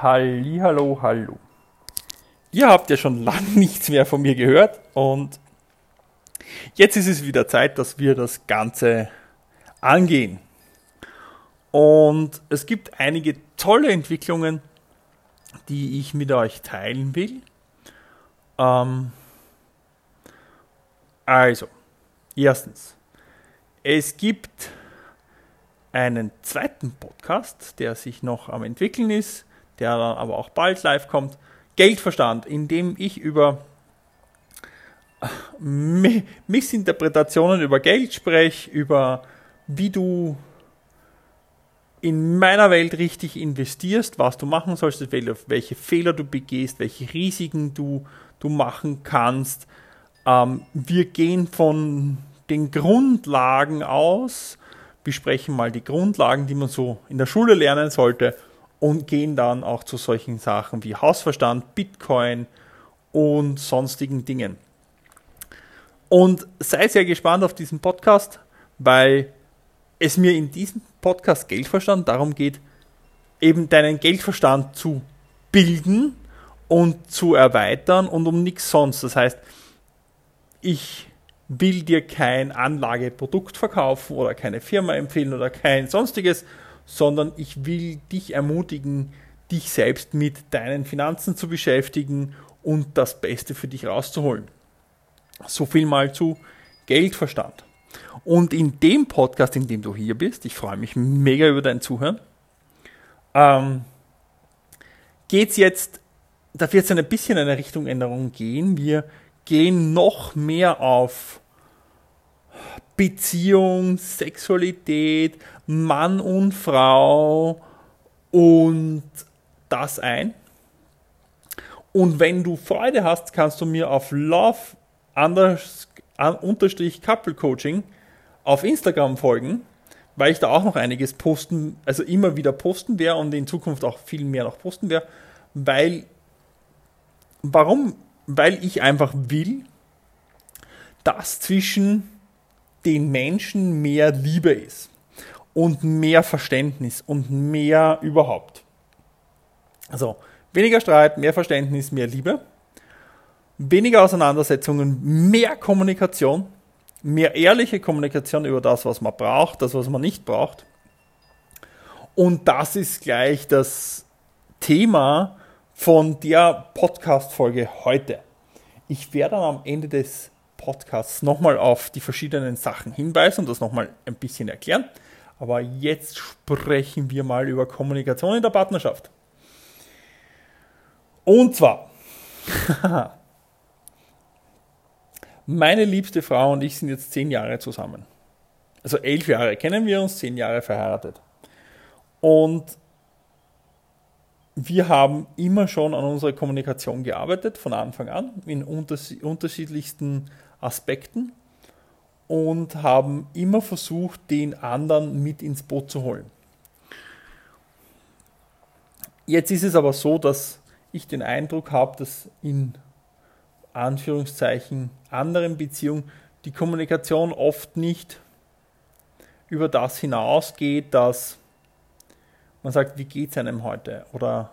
Hallo, hallo. Ihr habt ja schon lange nichts mehr von mir gehört und jetzt ist es wieder Zeit, dass wir das Ganze angehen. Und es gibt einige tolle Entwicklungen, die ich mit euch teilen will. Ähm also, erstens, es gibt einen zweiten Podcast, der sich noch am entwickeln ist, der dann aber auch bald live kommt. Geldverstand, in dem ich über Missinterpretationen über Geld spreche, über wie du in meiner Welt richtig investierst, was du machen sollst, welche Fehler du begehst, welche Risiken du, du machen kannst. Ähm, wir gehen von den Grundlagen aus, besprechen mal die Grundlagen, die man so in der Schule lernen sollte und gehen dann auch zu solchen Sachen wie Hausverstand, Bitcoin und sonstigen Dingen. Und sei sehr gespannt auf diesen Podcast, weil es mir in diesem Podcast Geldverstand darum geht, eben deinen Geldverstand zu bilden und zu erweitern und um nichts sonst. Das heißt, ich will dir kein Anlageprodukt verkaufen oder keine Firma empfehlen oder kein sonstiges, sondern ich will dich ermutigen, dich selbst mit deinen Finanzen zu beschäftigen und das Beste für dich rauszuholen. So viel mal zu Geldverstand. Und in dem Podcast, in dem du hier bist, ich freue mich mega über dein Zuhören, ähm, geht es jetzt, da wird es ein bisschen in eine Richtung Änderung gehen. Wir gehen noch mehr auf Beziehung, Sexualität, Mann und Frau und das ein. Und wenn du Freude hast, kannst du mir auf Love unterstrich Couple Coaching auf Instagram folgen, weil ich da auch noch einiges posten, also immer wieder posten werde und in Zukunft auch viel mehr noch posten werde, weil, warum? Weil ich einfach will, dass zwischen den Menschen mehr Liebe ist und mehr Verständnis und mehr überhaupt. Also weniger Streit, mehr Verständnis, mehr Liebe, weniger Auseinandersetzungen, mehr Kommunikation, mehr ehrliche Kommunikation über das, was man braucht, das, was man nicht braucht. Und das ist gleich das Thema von der Podcast-Folge heute. Ich werde dann am Ende des Podcasts nochmal auf die verschiedenen Sachen hinweisen und das nochmal ein bisschen erklären. Aber jetzt sprechen wir mal über Kommunikation in der Partnerschaft. Und zwar, meine liebste Frau und ich sind jetzt zehn Jahre zusammen. Also elf Jahre kennen wir uns, zehn Jahre verheiratet. Und wir haben immer schon an unserer Kommunikation gearbeitet, von Anfang an, in unterschiedlichsten Aspekten und haben immer versucht, den anderen mit ins Boot zu holen. Jetzt ist es aber so, dass ich den Eindruck habe, dass in Anführungszeichen anderen Beziehungen die Kommunikation oft nicht über das hinausgeht, dass man sagt, wie geht es einem heute? Oder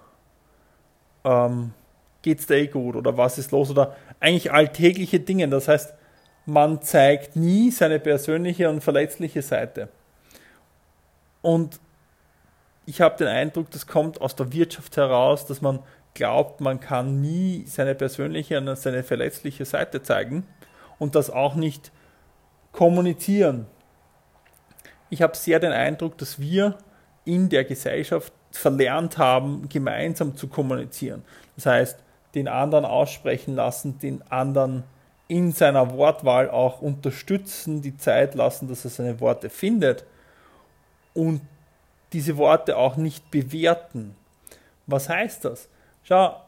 ähm, es dir eh gut? Oder was ist los? Oder eigentlich alltägliche Dinge. Das heißt, man zeigt nie seine persönliche und verletzliche Seite. Und ich habe den Eindruck, das kommt aus der Wirtschaft heraus, dass man glaubt, man kann nie seine persönliche und seine verletzliche Seite zeigen und das auch nicht kommunizieren. Ich habe sehr den Eindruck, dass wir in der Gesellschaft verlernt haben, gemeinsam zu kommunizieren. Das heißt, den anderen aussprechen lassen, den anderen in seiner Wortwahl auch unterstützen, die Zeit lassen, dass er seine Worte findet und diese Worte auch nicht bewerten. Was heißt das? Schau,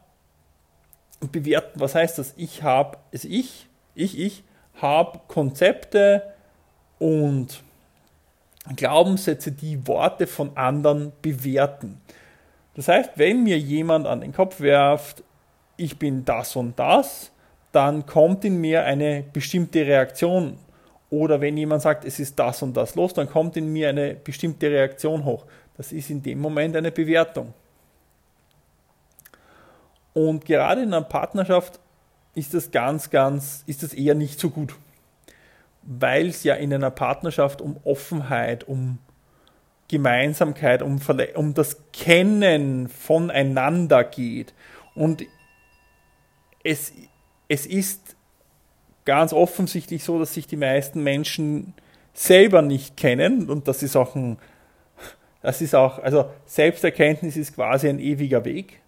bewerten, was heißt das? Ich habe, also ich, ich, ich habe Konzepte und Glaubenssätze, die Worte von anderen bewerten. Das heißt, wenn mir jemand an den Kopf werft, ich bin das und das, dann kommt in mir eine bestimmte Reaktion. Oder wenn jemand sagt, es ist das und das los, dann kommt in mir eine bestimmte Reaktion hoch. Das ist in dem Moment eine Bewertung. Und gerade in einer Partnerschaft ist das ganz, ganz, ist das eher nicht so gut. Weil es ja in einer Partnerschaft um Offenheit, um Gemeinsamkeit, um, um das Kennen voneinander geht. Und es, es ist ganz offensichtlich so, dass sich die meisten Menschen selber nicht kennen und das ist auch ein, das ist auch, also Selbsterkenntnis ist quasi ein ewiger Weg.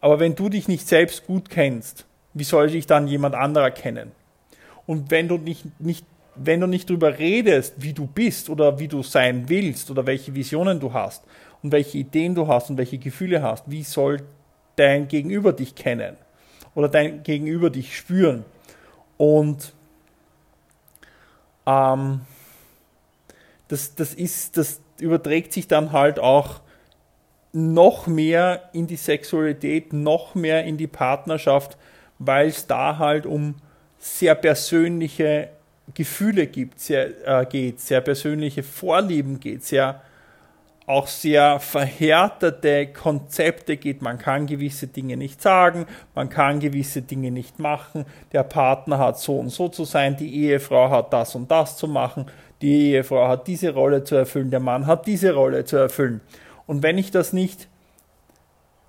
Aber wenn du dich nicht selbst gut kennst, wie soll dich dann jemand anderer kennen? Und wenn du nicht, nicht, wenn du nicht darüber redest, wie du bist oder wie du sein willst oder welche Visionen du hast und welche Ideen du hast und welche Gefühle hast, wie soll dein Gegenüber dich kennen oder dein Gegenüber dich spüren? Und ähm, das, das, ist, das überträgt sich dann halt auch noch mehr in die Sexualität, noch mehr in die Partnerschaft, weil es da halt um sehr persönliche Gefühle gibt, sehr, äh, geht, sehr persönliche Vorlieben geht, sehr auch sehr verhärtete Konzepte geht. Man kann gewisse Dinge nicht sagen, man kann gewisse Dinge nicht machen. Der Partner hat so und so zu sein, die Ehefrau hat das und das zu machen, die Ehefrau hat diese Rolle zu erfüllen, der Mann hat diese Rolle zu erfüllen. Und wenn ich das nicht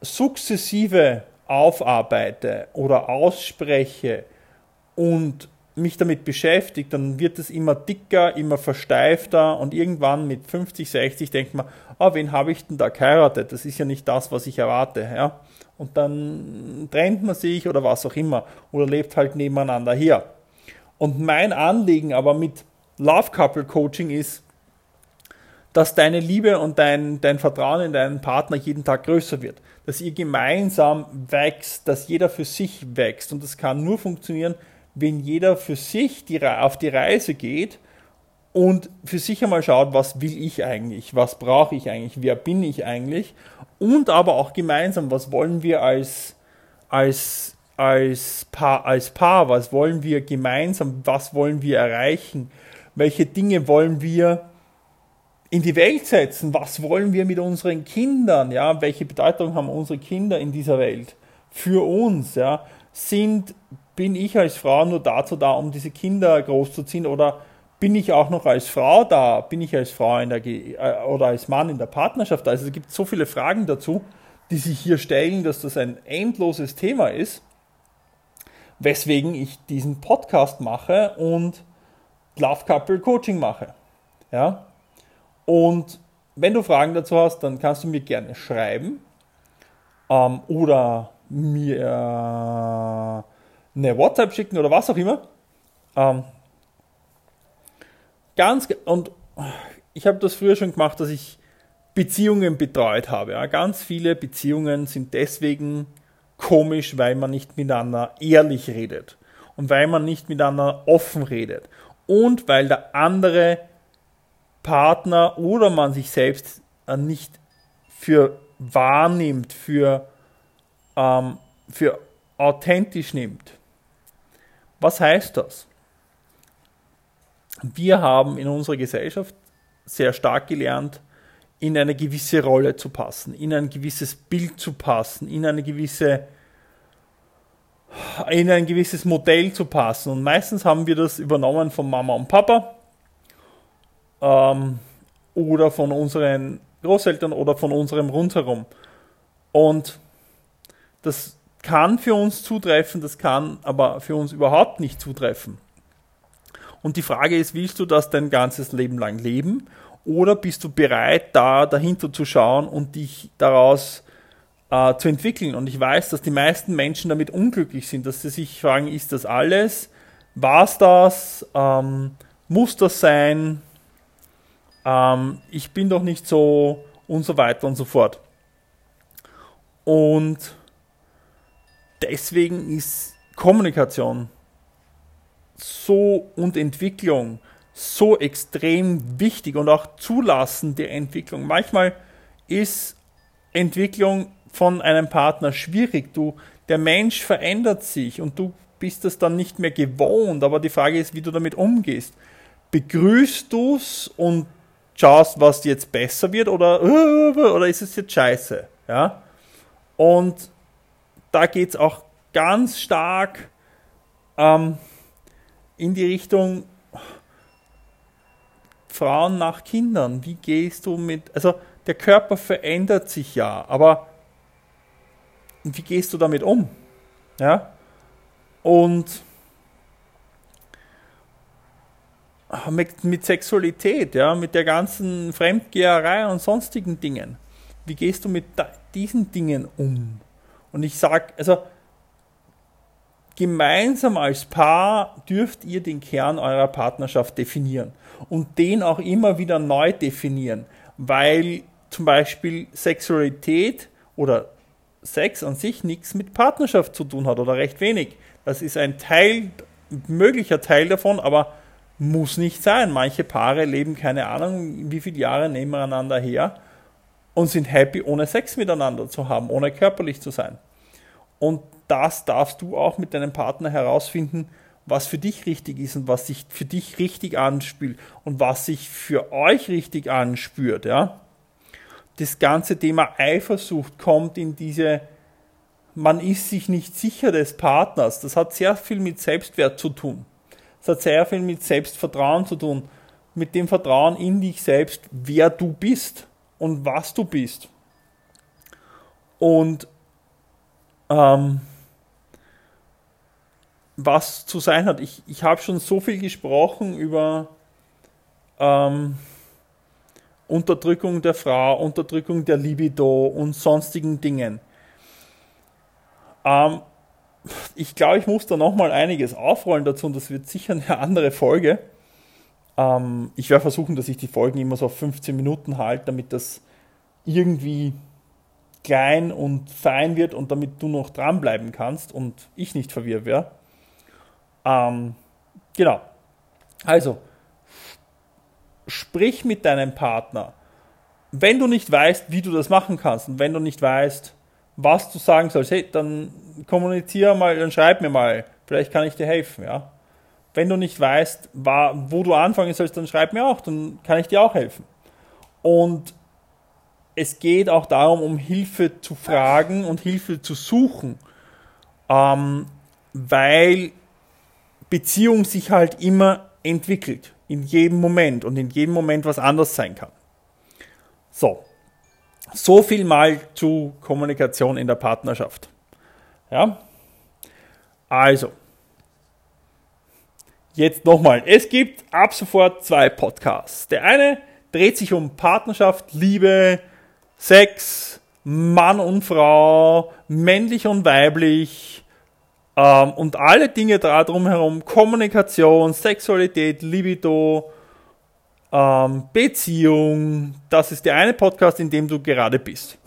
sukzessive aufarbeite oder ausspreche und mich damit beschäftigt, dann wird es immer dicker, immer versteifter und irgendwann mit 50, 60 denkt man, ah, wen habe ich denn da geheiratet? Das ist ja nicht das, was ich erwarte. Ja? Und dann trennt man sich oder was auch immer oder lebt halt nebeneinander hier. Und mein Anliegen aber mit Love Couple Coaching ist, dass deine Liebe und dein, dein Vertrauen in deinen Partner jeden Tag größer wird. Dass ihr gemeinsam wächst, dass jeder für sich wächst. Und das kann nur funktionieren, wenn jeder für sich die, auf die Reise geht und für sich einmal schaut, was will ich eigentlich, was brauche ich eigentlich, wer bin ich eigentlich und aber auch gemeinsam, was wollen wir als, als, als, Paar, als Paar, was wollen wir gemeinsam, was wollen wir erreichen, welche Dinge wollen wir in die Welt setzen, was wollen wir mit unseren Kindern, ja, welche Bedeutung haben unsere Kinder in dieser Welt für uns, ja, sind bin ich als Frau nur dazu da, um diese Kinder großzuziehen oder bin ich auch noch als Frau da? Bin ich als Frau in der äh, oder als Mann in der Partnerschaft da? Also es gibt so viele Fragen dazu, die sich hier stellen, dass das ein endloses Thema ist, weswegen ich diesen Podcast mache und Love Couple Coaching mache. Ja? Und wenn du Fragen dazu hast, dann kannst du mir gerne schreiben ähm, oder mir eine WhatsApp schicken oder was auch immer. Ähm, ganz und ich habe das früher schon gemacht, dass ich Beziehungen betreut habe. Ja. Ganz viele Beziehungen sind deswegen komisch, weil man nicht miteinander ehrlich redet und weil man nicht miteinander offen redet und weil der andere Partner oder man sich selbst äh, nicht für wahrnimmt, für, ähm, für authentisch nimmt. Was heißt das? Wir haben in unserer Gesellschaft sehr stark gelernt, in eine gewisse Rolle zu passen, in ein gewisses Bild zu passen, in eine gewisse in ein gewisses Modell zu passen. Und meistens haben wir das übernommen von Mama und Papa ähm, oder von unseren Großeltern oder von unserem Rundherum. Und das kann für uns zutreffen, das kann aber für uns überhaupt nicht zutreffen. Und die Frage ist, willst du das dein ganzes Leben lang leben oder bist du bereit, da dahinter zu schauen und dich daraus äh, zu entwickeln? Und ich weiß, dass die meisten Menschen damit unglücklich sind, dass sie sich fragen, ist das alles? War es das? Ähm, muss das sein? Ähm, ich bin doch nicht so und so weiter und so fort. Und deswegen ist Kommunikation so und Entwicklung so extrem wichtig und auch Zulassen der Entwicklung. Manchmal ist Entwicklung von einem Partner schwierig. Du, der Mensch verändert sich und du bist das dann nicht mehr gewohnt. Aber die Frage ist, wie du damit umgehst. Begrüßt du es und schaust, was jetzt besser wird oder, oder ist es jetzt scheiße? Ja? Und da geht es auch ganz stark ähm, in die Richtung Frauen nach Kindern. Wie gehst du mit, also der Körper verändert sich ja, aber wie gehst du damit um? Ja? Und mit, mit Sexualität, ja, mit der ganzen Fremdgeherei und sonstigen Dingen. Wie gehst du mit diesen Dingen um? Und ich sage, also gemeinsam als Paar dürft ihr den Kern eurer Partnerschaft definieren und den auch immer wieder neu definieren, weil zum Beispiel Sexualität oder Sex an sich nichts mit Partnerschaft zu tun hat oder recht wenig. Das ist ein Teil, möglicher Teil davon, aber muss nicht sein. Manche Paare leben keine Ahnung, wie viele Jahre nebeneinander her und sind happy, ohne Sex miteinander zu haben, ohne körperlich zu sein. Und das darfst du auch mit deinem Partner herausfinden, was für dich richtig ist und was sich für dich richtig anspielt und was sich für euch richtig anspürt, ja. Das ganze Thema Eifersucht kommt in diese, man ist sich nicht sicher des Partners. Das hat sehr viel mit Selbstwert zu tun. Das hat sehr viel mit Selbstvertrauen zu tun. Mit dem Vertrauen in dich selbst, wer du bist und was du bist. Und ähm, was zu sein hat. Ich, ich habe schon so viel gesprochen über ähm, Unterdrückung der Frau, Unterdrückung der Libido und sonstigen Dingen. Ähm, ich glaube, ich muss da nochmal einiges aufrollen dazu und das wird sicher eine andere Folge. Ähm, ich werde versuchen, dass ich die Folgen immer so auf 15 Minuten halte, damit das irgendwie klein und fein wird und damit du noch dranbleiben kannst und ich nicht verwirrt werde. Ähm, genau. Also, sprich mit deinem Partner. Wenn du nicht weißt, wie du das machen kannst und wenn du nicht weißt, was du sagen sollst, hey, dann kommuniziere mal, dann schreib mir mal. Vielleicht kann ich dir helfen, ja. Wenn du nicht weißt, wo du anfangen sollst, dann schreib mir auch, dann kann ich dir auch helfen. Und es geht auch darum, um Hilfe zu fragen und Hilfe zu suchen, ähm, weil Beziehung sich halt immer entwickelt, in jedem Moment und in jedem Moment was anders sein kann. So, so viel mal zu Kommunikation in der Partnerschaft. Ja, also, jetzt nochmal. Es gibt ab sofort zwei Podcasts. Der eine dreht sich um Partnerschaft, Liebe, Sex, Mann und Frau, männlich und weiblich ähm, und alle Dinge da drumherum, Kommunikation, Sexualität, Libido, ähm, Beziehung. Das ist der eine Podcast, in dem du gerade bist.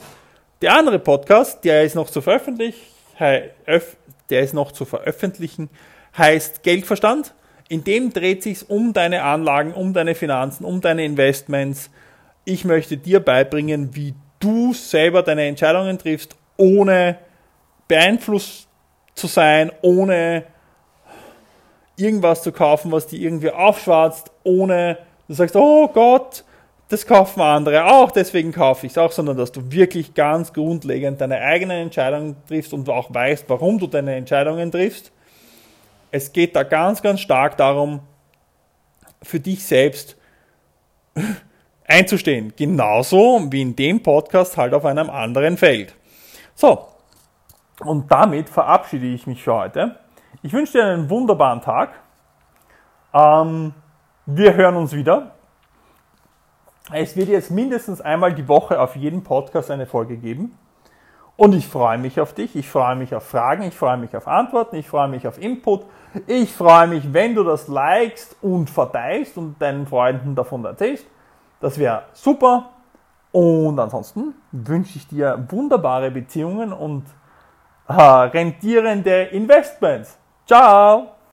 Der andere Podcast, der ist noch zu veröffentlichen, der ist noch zu veröffentlichen, heißt Geldverstand. In dem dreht sich um deine Anlagen, um deine Finanzen, um deine Investments. Ich möchte dir beibringen, wie du selber deine Entscheidungen triffst, ohne beeinflusst zu sein, ohne irgendwas zu kaufen, was dir irgendwie aufschwatzt, ohne du sagst, oh Gott, das kaufen andere auch, deswegen kaufe ich es auch, sondern dass du wirklich ganz grundlegend deine eigenen Entscheidungen triffst und auch weißt, warum du deine Entscheidungen triffst. Es geht da ganz, ganz stark darum, für dich selbst einzustehen. Genauso wie in dem Podcast halt auf einem anderen Feld. So, und damit verabschiede ich mich für heute. Ich wünsche dir einen wunderbaren Tag. Ähm, wir hören uns wieder. Es wird jetzt mindestens einmal die Woche auf jeden Podcast eine Folge geben. Und ich freue mich auf dich, ich freue mich auf Fragen, ich freue mich auf Antworten, ich freue mich auf Input. Ich freue mich, wenn du das likest und verteilst und deinen Freunden davon erzählst. Das wäre super. Und ansonsten wünsche ich dir wunderbare Beziehungen und äh, rentierende Investments. Ciao!